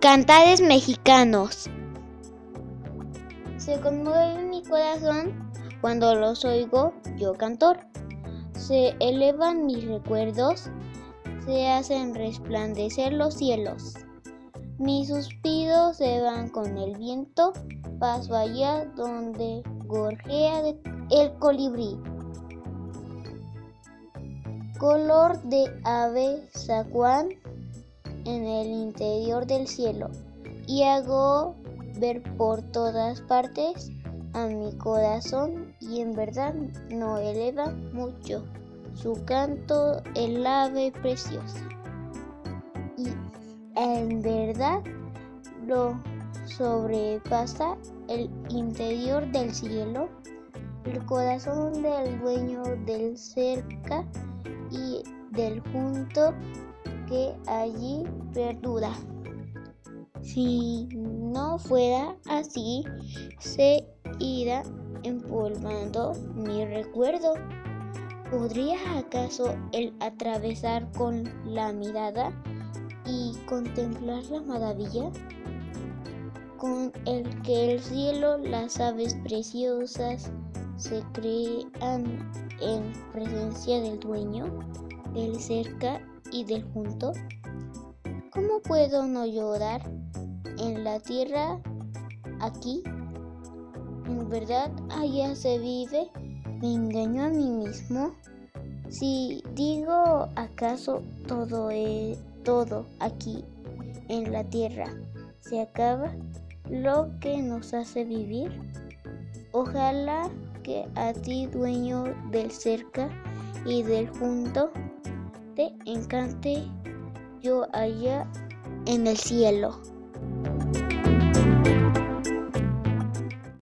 Cantares mexicanos. Se conmueve mi corazón cuando los oigo yo cantor. Se elevan mis recuerdos, se hacen resplandecer los cielos. Mis suspiros se van con el viento, paso allá donde gorjea el colibrí. Color de ave zaguán en el interior del cielo y hago ver por todas partes a mi corazón y en verdad no eleva mucho. Su canto el ave preciosa y en verdad lo sobrepasa el interior del cielo el corazón del dueño del cerca y del junto que allí perdura. Si no fuera así, se irá empolvando mi recuerdo. ¿Podría acaso el atravesar con la mirada y contemplar la maravilla? Con el que el cielo, las aves preciosas se crean en presencia del dueño, del cerca y del junto? ¿Cómo puedo no llorar en la tierra aquí? ¿En verdad allá se vive? ¿Me engaño a mí mismo? Si digo acaso todo es todo aquí en la tierra se acaba lo que nos hace vivir. Ojalá que a ti dueño del cerca y del junto te encante yo allá en el cielo.